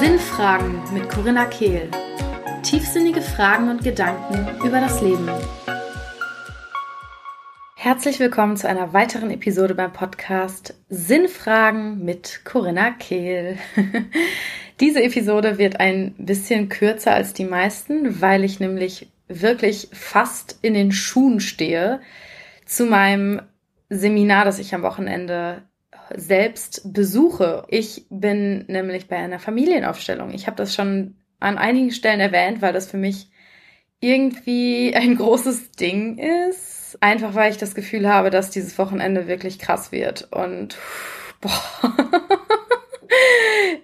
Sinnfragen mit Corinna Kehl. Tiefsinnige Fragen und Gedanken über das Leben. Herzlich willkommen zu einer weiteren Episode beim Podcast Sinnfragen mit Corinna Kehl. Diese Episode wird ein bisschen kürzer als die meisten, weil ich nämlich wirklich fast in den Schuhen stehe zu meinem Seminar, das ich am Wochenende selbst besuche. Ich bin nämlich bei einer Familienaufstellung. Ich habe das schon an einigen Stellen erwähnt, weil das für mich irgendwie ein großes Ding ist. Einfach weil ich das Gefühl habe, dass dieses Wochenende wirklich krass wird. Und boah,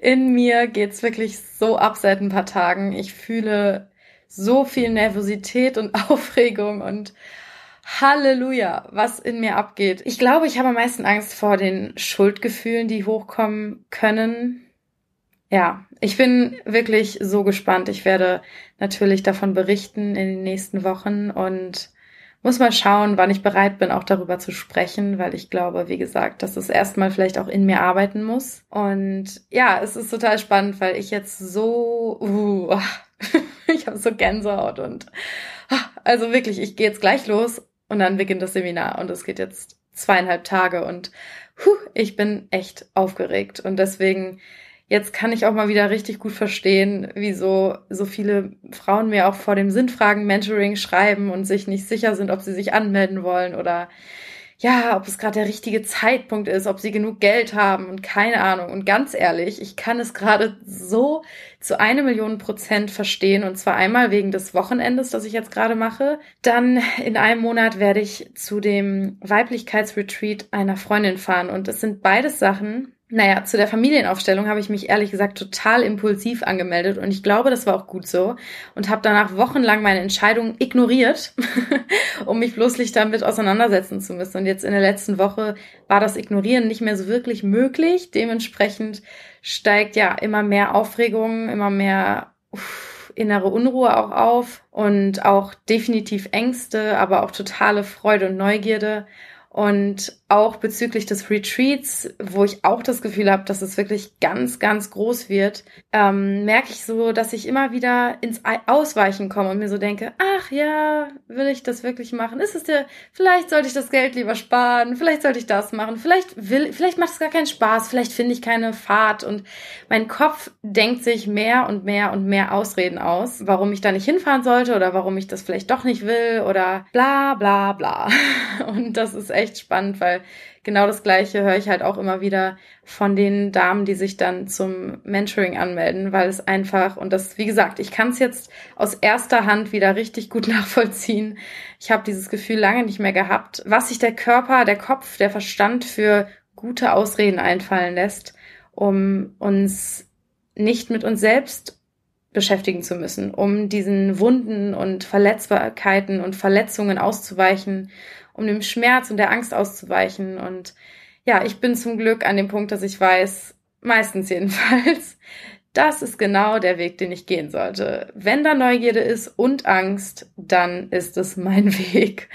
in mir geht's wirklich so ab seit ein paar Tagen. Ich fühle so viel Nervosität und Aufregung und Halleluja, was in mir abgeht. Ich glaube, ich habe am meisten Angst vor den Schuldgefühlen, die hochkommen können. Ja, ich bin wirklich so gespannt. Ich werde natürlich davon berichten in den nächsten Wochen und muss mal schauen, wann ich bereit bin, auch darüber zu sprechen, weil ich glaube, wie gesagt, dass es erstmal vielleicht auch in mir arbeiten muss. Und ja, es ist total spannend, weil ich jetzt so, uh, ich habe so Gänsehaut und also wirklich, ich gehe jetzt gleich los und dann beginnt das Seminar und es geht jetzt zweieinhalb Tage und huh, ich bin echt aufgeregt. Und deswegen, jetzt kann ich auch mal wieder richtig gut verstehen, wieso so viele Frauen mir auch vor dem Sinnfragen-Mentoring schreiben und sich nicht sicher sind, ob sie sich anmelden wollen oder ja, ob es gerade der richtige Zeitpunkt ist, ob sie genug Geld haben und keine Ahnung. Und ganz ehrlich, ich kann es gerade so zu eine Million Prozent verstehen. Und zwar einmal wegen des Wochenendes, das ich jetzt gerade mache. Dann in einem Monat werde ich zu dem Weiblichkeitsretreat einer Freundin fahren. Und es sind beides Sachen, naja, zu der Familienaufstellung habe ich mich ehrlich gesagt total impulsiv angemeldet und ich glaube, das war auch gut so und habe danach wochenlang meine Entscheidung ignoriert, um mich bloß nicht damit auseinandersetzen zu müssen. Und jetzt in der letzten Woche war das Ignorieren nicht mehr so wirklich möglich. Dementsprechend steigt ja immer mehr Aufregung, immer mehr uff, innere Unruhe auch auf und auch definitiv Ängste, aber auch totale Freude und Neugierde. Und auch bezüglich des Retreats, wo ich auch das Gefühl habe, dass es wirklich ganz, ganz groß wird, ähm, merke ich so, dass ich immer wieder ins Ausweichen komme und mir so denke, ach ja, will ich das wirklich machen? Ist es der, vielleicht sollte ich das Geld lieber sparen, vielleicht sollte ich das machen, vielleicht will, vielleicht macht es gar keinen Spaß, vielleicht finde ich keine Fahrt und mein Kopf denkt sich mehr und mehr und mehr Ausreden aus, warum ich da nicht hinfahren sollte oder warum ich das vielleicht doch nicht will oder bla bla bla. Und das ist echt spannend, weil genau das Gleiche höre ich halt auch immer wieder von den Damen, die sich dann zum Mentoring anmelden, weil es einfach, und das, wie gesagt, ich kann es jetzt aus erster Hand wieder richtig gut nachvollziehen. Ich habe dieses Gefühl lange nicht mehr gehabt, was sich der Körper, der Kopf, der Verstand für gute Ausreden einfallen lässt, um uns nicht mit uns selbst beschäftigen zu müssen, um diesen Wunden und Verletzbarkeiten und Verletzungen auszuweichen um dem Schmerz und der Angst auszuweichen. Und ja, ich bin zum Glück an dem Punkt, dass ich weiß, meistens jedenfalls, das ist genau der Weg, den ich gehen sollte. Wenn da Neugierde ist und Angst, dann ist es mein Weg.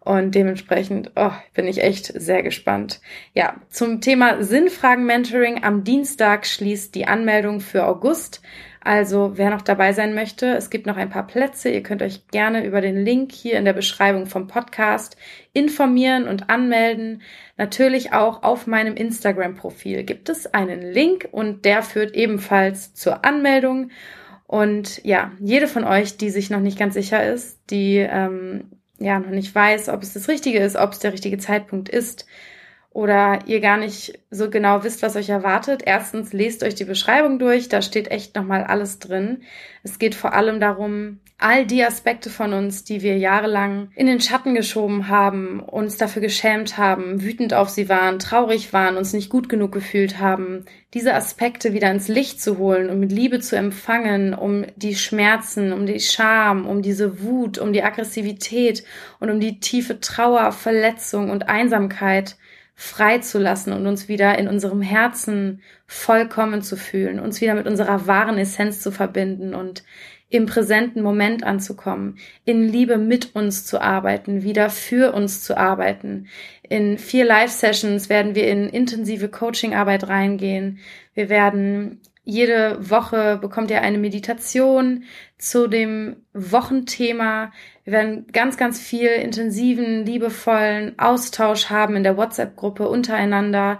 Und dementsprechend oh, bin ich echt sehr gespannt. Ja, zum Thema Sinnfragen-Mentoring. Am Dienstag schließt die Anmeldung für August. Also wer noch dabei sein möchte, es gibt noch ein paar Plätze. Ihr könnt euch gerne über den Link hier in der Beschreibung vom Podcast informieren und anmelden. Natürlich auch auf meinem Instagram-Profil gibt es einen Link und der führt ebenfalls zur Anmeldung. Und ja, jede von euch, die sich noch nicht ganz sicher ist, die ähm, ja noch nicht weiß, ob es das Richtige ist, ob es der richtige Zeitpunkt ist, oder ihr gar nicht so genau wisst, was euch erwartet, erstens lest euch die Beschreibung durch, da steht echt nochmal alles drin. Es geht vor allem darum, all die Aspekte von uns, die wir jahrelang in den Schatten geschoben haben, uns dafür geschämt haben, wütend auf sie waren, traurig waren, uns nicht gut genug gefühlt haben, diese Aspekte wieder ins Licht zu holen und mit Liebe zu empfangen, um die Schmerzen, um die Scham, um diese Wut, um die Aggressivität und um die tiefe Trauer, Verletzung und Einsamkeit frei zu lassen und uns wieder in unserem Herzen vollkommen zu fühlen, uns wieder mit unserer wahren Essenz zu verbinden und im präsenten Moment anzukommen, in Liebe mit uns zu arbeiten, wieder für uns zu arbeiten. In vier Live-Sessions werden wir in intensive Coaching-Arbeit reingehen. Wir werden jede Woche bekommt ihr eine Meditation zu dem Wochenthema. Wir werden ganz, ganz viel intensiven, liebevollen Austausch haben in der WhatsApp-Gruppe untereinander.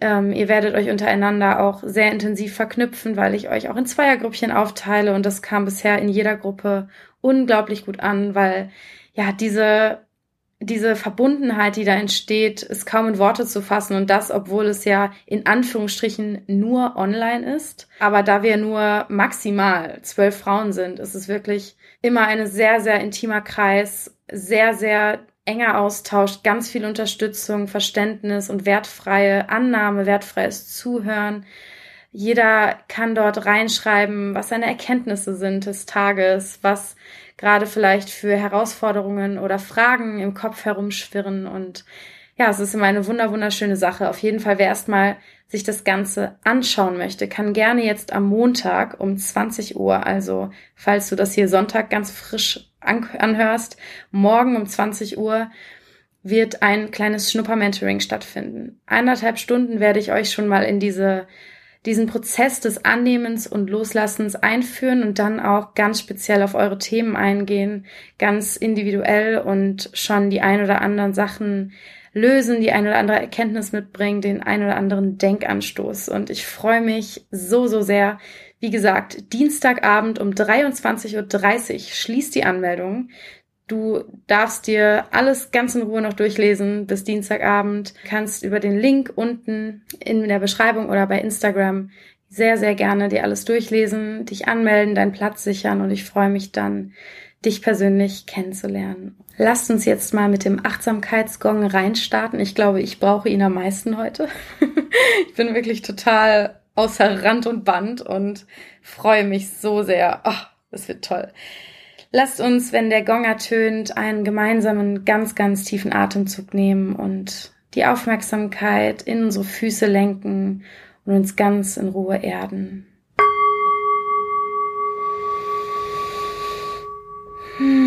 Ähm, ihr werdet euch untereinander auch sehr intensiv verknüpfen, weil ich euch auch in Zweiergruppchen aufteile und das kam bisher in jeder Gruppe unglaublich gut an, weil ja diese diese Verbundenheit, die da entsteht, ist kaum in Worte zu fassen und das, obwohl es ja in Anführungsstrichen nur online ist. Aber da wir nur maximal zwölf Frauen sind, ist es wirklich immer ein sehr, sehr intimer Kreis, sehr, sehr enger Austausch, ganz viel Unterstützung, Verständnis und wertfreie Annahme, wertfreies Zuhören. Jeder kann dort reinschreiben, was seine Erkenntnisse sind des Tages, was gerade vielleicht für Herausforderungen oder Fragen im Kopf herumschwirren und ja, es ist immer eine wunder wunderschöne Sache. Auf jeden Fall, wer erstmal sich das Ganze anschauen möchte, kann gerne jetzt am Montag um 20 Uhr, also falls du das hier Sonntag ganz frisch anhörst, morgen um 20 Uhr wird ein kleines Schnupper-Mentoring stattfinden. Eineinhalb Stunden werde ich euch schon mal in diese, diesen Prozess des Annehmens und Loslassens einführen und dann auch ganz speziell auf eure Themen eingehen, ganz individuell und schon die ein oder anderen Sachen lösen, die ein oder andere Erkenntnis mitbringen, den ein oder anderen Denkanstoß. Und ich freue mich so, so sehr. Wie gesagt, Dienstagabend um 23.30 Uhr schließt die Anmeldung. Du darfst dir alles ganz in Ruhe noch durchlesen bis Dienstagabend. Kannst über den Link unten in der Beschreibung oder bei Instagram sehr, sehr gerne dir alles durchlesen, dich anmelden, deinen Platz sichern und ich freue mich dann, dich persönlich kennenzulernen. Lasst uns jetzt mal mit dem Achtsamkeitsgong reinstarten. Ich glaube, ich brauche ihn am meisten heute. ich bin wirklich total außer Rand und Band und freue mich so sehr. Oh, das wird toll. Lasst uns, wenn der Gong ertönt, einen gemeinsamen, ganz, ganz tiefen Atemzug nehmen und die Aufmerksamkeit in unsere Füße lenken und uns ganz in Ruhe erden. Hmm.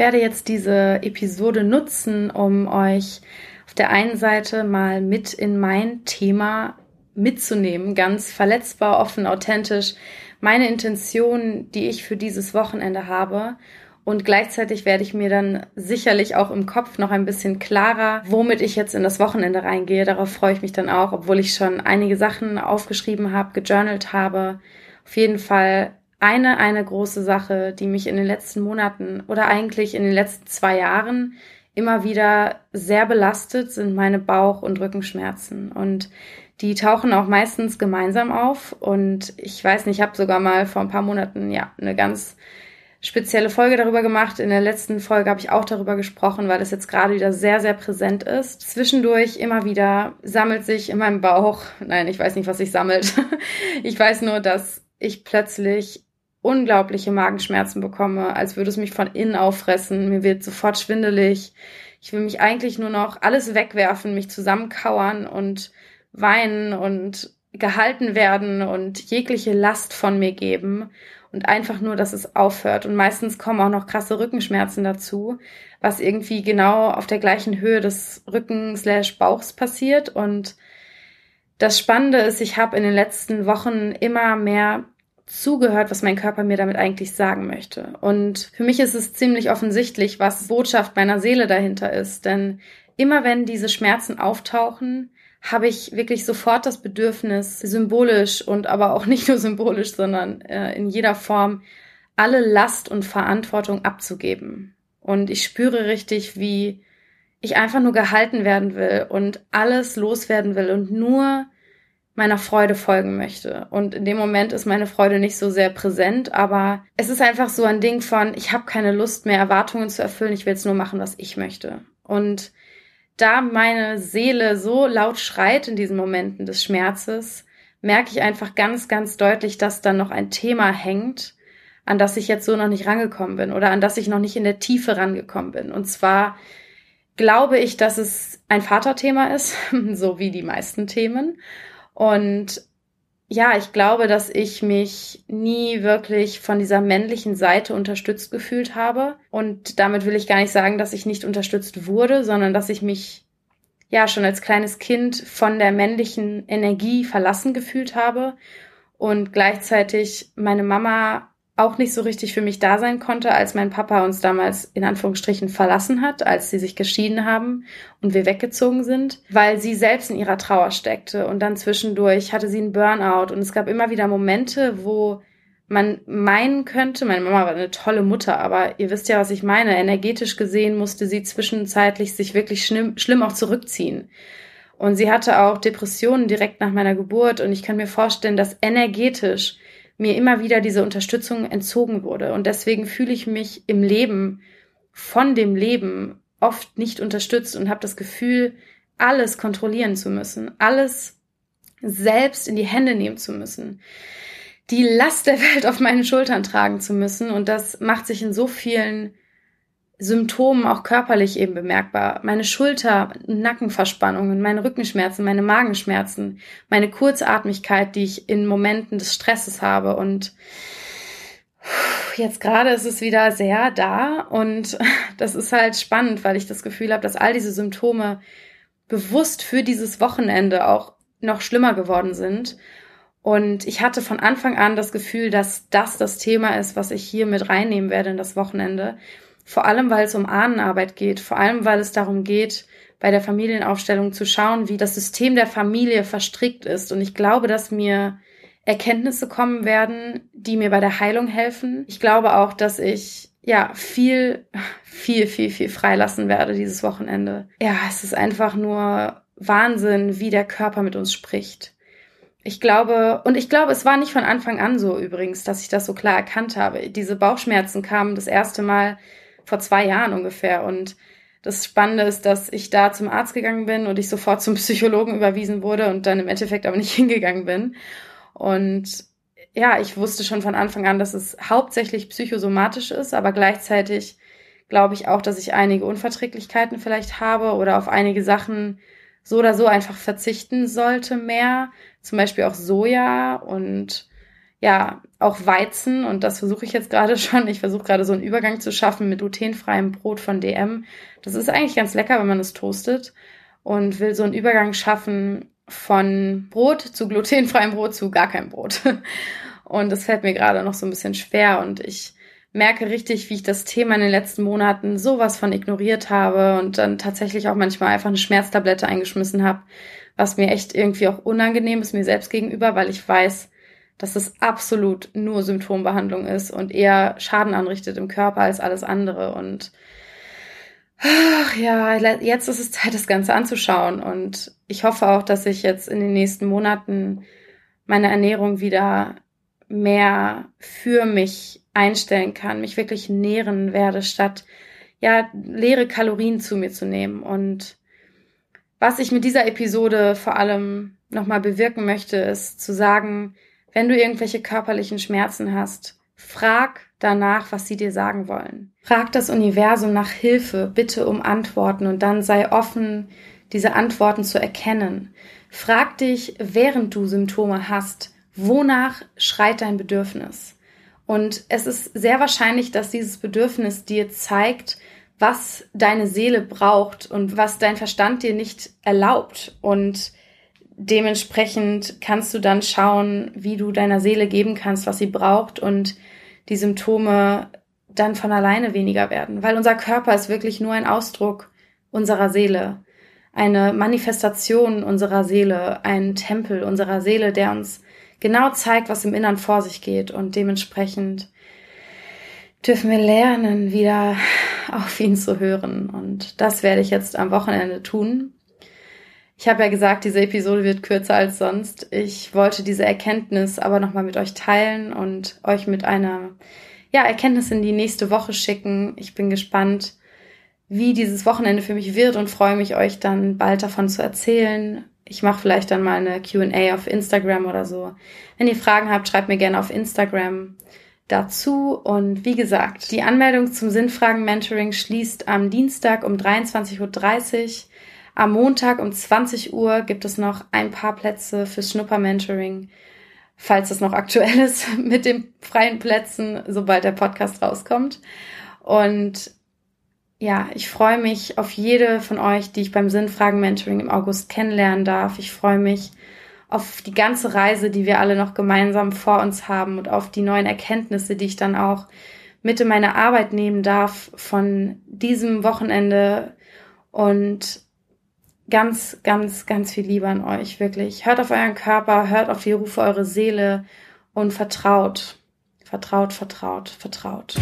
Werde jetzt diese Episode nutzen, um euch auf der einen Seite mal mit in mein Thema mitzunehmen, ganz verletzbar, offen, authentisch, meine Intention, die ich für dieses Wochenende habe und gleichzeitig werde ich mir dann sicherlich auch im Kopf noch ein bisschen klarer, womit ich jetzt in das Wochenende reingehe. Darauf freue ich mich dann auch, obwohl ich schon einige Sachen aufgeschrieben habe, gejournalt habe. Auf jeden Fall eine, eine große Sache, die mich in den letzten Monaten oder eigentlich in den letzten zwei Jahren immer wieder sehr belastet, sind meine Bauch- und Rückenschmerzen. Und die tauchen auch meistens gemeinsam auf. Und ich weiß nicht, ich habe sogar mal vor ein paar Monaten ja eine ganz spezielle Folge darüber gemacht. In der letzten Folge habe ich auch darüber gesprochen, weil es jetzt gerade wieder sehr, sehr präsent ist. Zwischendurch immer wieder sammelt sich in meinem Bauch, nein, ich weiß nicht, was sich sammelt. ich weiß nur, dass ich plötzlich unglaubliche Magenschmerzen bekomme, als würde es mich von innen auffressen. Mir wird sofort schwindelig. Ich will mich eigentlich nur noch alles wegwerfen, mich zusammenkauern und weinen und gehalten werden und jegliche Last von mir geben und einfach nur, dass es aufhört. Und meistens kommen auch noch krasse Rückenschmerzen dazu, was irgendwie genau auf der gleichen Höhe des Rücken slash Bauchs passiert. Und das Spannende ist, ich habe in den letzten Wochen immer mehr zugehört, was mein Körper mir damit eigentlich sagen möchte. Und für mich ist es ziemlich offensichtlich, was Botschaft meiner Seele dahinter ist. Denn immer wenn diese Schmerzen auftauchen, habe ich wirklich sofort das Bedürfnis, symbolisch und aber auch nicht nur symbolisch, sondern äh, in jeder Form alle Last und Verantwortung abzugeben. Und ich spüre richtig, wie ich einfach nur gehalten werden will und alles loswerden will und nur meiner Freude folgen möchte. Und in dem Moment ist meine Freude nicht so sehr präsent, aber es ist einfach so ein Ding von, ich habe keine Lust mehr, Erwartungen zu erfüllen, ich will jetzt nur machen, was ich möchte. Und da meine Seele so laut schreit in diesen Momenten des Schmerzes, merke ich einfach ganz, ganz deutlich, dass da noch ein Thema hängt, an das ich jetzt so noch nicht rangekommen bin oder an das ich noch nicht in der Tiefe rangekommen bin. Und zwar glaube ich, dass es ein Vaterthema ist, so wie die meisten Themen. Und ja, ich glaube, dass ich mich nie wirklich von dieser männlichen Seite unterstützt gefühlt habe. Und damit will ich gar nicht sagen, dass ich nicht unterstützt wurde, sondern dass ich mich ja schon als kleines Kind von der männlichen Energie verlassen gefühlt habe und gleichzeitig meine Mama auch nicht so richtig für mich da sein konnte, als mein Papa uns damals in Anführungsstrichen verlassen hat, als sie sich geschieden haben und wir weggezogen sind, weil sie selbst in ihrer Trauer steckte und dann zwischendurch hatte sie einen Burnout und es gab immer wieder Momente, wo man meinen könnte, meine Mama war eine tolle Mutter, aber ihr wisst ja, was ich meine. Energetisch gesehen musste sie zwischenzeitlich sich wirklich schlimm, schlimm auch zurückziehen. Und sie hatte auch Depressionen direkt nach meiner Geburt und ich kann mir vorstellen, dass energetisch mir immer wieder diese Unterstützung entzogen wurde. Und deswegen fühle ich mich im Leben, von dem Leben, oft nicht unterstützt und habe das Gefühl, alles kontrollieren zu müssen, alles selbst in die Hände nehmen zu müssen, die Last der Welt auf meinen Schultern tragen zu müssen. Und das macht sich in so vielen Symptomen auch körperlich eben bemerkbar. Meine Schulter, Nackenverspannungen, meine Rückenschmerzen, meine Magenschmerzen, meine Kurzatmigkeit, die ich in Momenten des Stresses habe. Und jetzt gerade ist es wieder sehr da und das ist halt spannend, weil ich das Gefühl habe, dass all diese Symptome bewusst für dieses Wochenende auch noch schlimmer geworden sind. Und ich hatte von Anfang an das Gefühl, dass das das Thema ist, was ich hier mit reinnehmen werde in das Wochenende vor allem weil es um Ahnenarbeit geht, vor allem weil es darum geht, bei der Familienaufstellung zu schauen, wie das System der Familie verstrickt ist. Und ich glaube, dass mir Erkenntnisse kommen werden, die mir bei der Heilung helfen. Ich glaube auch, dass ich ja viel, viel, viel, viel freilassen werde dieses Wochenende. Ja, es ist einfach nur Wahnsinn, wie der Körper mit uns spricht. Ich glaube, und ich glaube, es war nicht von Anfang an so übrigens, dass ich das so klar erkannt habe. Diese Bauchschmerzen kamen das erste Mal vor zwei Jahren ungefähr. Und das Spannende ist, dass ich da zum Arzt gegangen bin und ich sofort zum Psychologen überwiesen wurde und dann im Endeffekt aber nicht hingegangen bin. Und ja, ich wusste schon von Anfang an, dass es hauptsächlich psychosomatisch ist, aber gleichzeitig glaube ich auch, dass ich einige Unverträglichkeiten vielleicht habe oder auf einige Sachen so oder so einfach verzichten sollte mehr. Zum Beispiel auch Soja und ja, auch Weizen und das versuche ich jetzt gerade schon. Ich versuche gerade so einen Übergang zu schaffen mit glutenfreiem Brot von DM. Das ist eigentlich ganz lecker, wenn man es toastet und will so einen Übergang schaffen von Brot zu glutenfreiem Brot zu gar kein Brot. Und das fällt mir gerade noch so ein bisschen schwer und ich merke richtig, wie ich das Thema in den letzten Monaten sowas von ignoriert habe und dann tatsächlich auch manchmal einfach eine Schmerztablette eingeschmissen habe, was mir echt irgendwie auch unangenehm ist mir selbst gegenüber, weil ich weiß, dass es absolut nur Symptombehandlung ist und eher Schaden anrichtet im Körper als alles andere. Und ach ja, jetzt ist es Zeit, das Ganze anzuschauen. Und ich hoffe auch, dass ich jetzt in den nächsten Monaten meine Ernährung wieder mehr für mich einstellen kann, mich wirklich nähren werde, statt ja leere Kalorien zu mir zu nehmen. Und was ich mit dieser Episode vor allem nochmal bewirken möchte, ist zu sagen, wenn du irgendwelche körperlichen Schmerzen hast, frag danach, was sie dir sagen wollen. Frag das Universum nach Hilfe, bitte um Antworten und dann sei offen, diese Antworten zu erkennen. Frag dich, während du Symptome hast, wonach schreit dein Bedürfnis? Und es ist sehr wahrscheinlich, dass dieses Bedürfnis dir zeigt, was deine Seele braucht und was dein Verstand dir nicht erlaubt. Und dementsprechend kannst du dann schauen, wie du deiner Seele geben kannst, was sie braucht und die Symptome dann von alleine weniger werden. Weil unser Körper ist wirklich nur ein Ausdruck unserer Seele, eine Manifestation unserer Seele, ein Tempel unserer Seele, der uns genau zeigt, was im Innern vor sich geht und dementsprechend dürfen wir lernen, wieder auf ihn zu hören. Und das werde ich jetzt am Wochenende tun. Ich habe ja gesagt, diese Episode wird kürzer als sonst. Ich wollte diese Erkenntnis aber nochmal mit euch teilen und euch mit einer ja, Erkenntnis in die nächste Woche schicken. Ich bin gespannt, wie dieses Wochenende für mich wird und freue mich, euch dann bald davon zu erzählen. Ich mache vielleicht dann mal eine QA auf Instagram oder so. Wenn ihr Fragen habt, schreibt mir gerne auf Instagram dazu. Und wie gesagt, die Anmeldung zum Sinnfragen-Mentoring schließt am Dienstag um 23.30 Uhr. Am Montag um 20 Uhr gibt es noch ein paar Plätze fürs Schnupper-Mentoring, falls es noch aktuell ist mit den freien Plätzen, sobald der Podcast rauskommt. Und ja, ich freue mich auf jede von euch, die ich beim Sinnfragen-Mentoring im August kennenlernen darf. Ich freue mich auf die ganze Reise, die wir alle noch gemeinsam vor uns haben und auf die neuen Erkenntnisse, die ich dann auch mit in meine Arbeit nehmen darf von diesem Wochenende und ganz, ganz, ganz viel Liebe an euch, wirklich. Hört auf euren Körper, hört auf die Rufe eurer Seele und vertraut, vertraut, vertraut, vertraut.